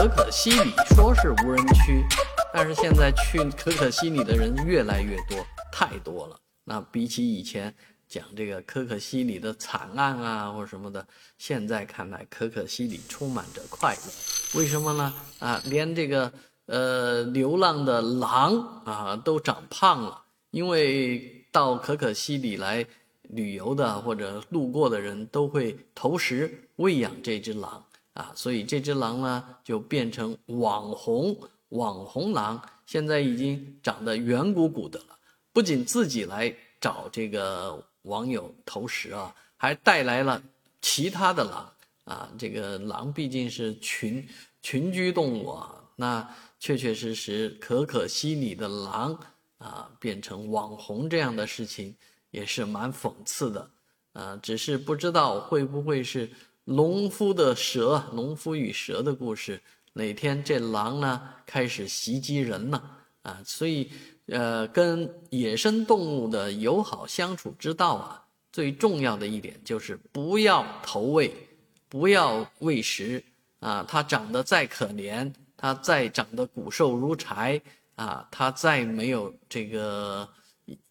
可可西里说是无人区，但是现在去可可西里的人越来越多，太多了。那比起以前讲这个可可西里的惨案啊或者什么的，现在看来可可西里充满着快乐。为什么呢？啊，连这个呃流浪的狼啊都长胖了，因为到可可西里来旅游的或者路过的人都会投食喂养这只狼。啊，所以这只狼呢就变成网红网红狼，现在已经长得圆鼓鼓的了。不仅自己来找这个网友投食啊，还带来了其他的狼啊。这个狼毕竟是群群居动物啊，那确确实实可可西里的狼啊变成网红这样的事情也是蛮讽刺的啊。只是不知道会不会是。农夫的蛇，农夫与蛇的故事。哪天这狼呢开始袭击人了啊？所以，呃，跟野生动物的友好相处之道啊，最重要的一点就是不要投喂，不要喂食啊。它长得再可怜，它再长得骨瘦如柴啊，它再没有这个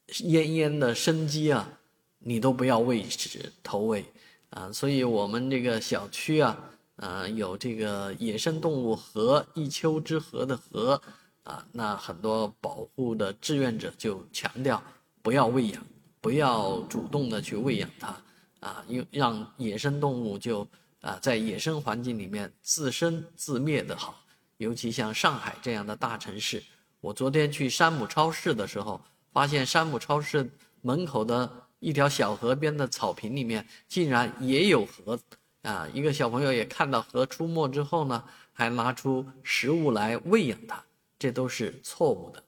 奄奄的生机啊，你都不要喂食投喂。啊，所以我们这个小区啊，呃，有这个野生动物河一丘之貉的貉，啊，那很多保护的志愿者就强调不要喂养，不要主动的去喂养它，啊，因让野生动物就啊在野生环境里面自生自灭的好。尤其像上海这样的大城市，我昨天去山姆超市的时候，发现山姆超市门口的。一条小河边的草坪里面竟然也有河，啊！一个小朋友也看到河出没之后呢，还拿出食物来喂养它，这都是错误的。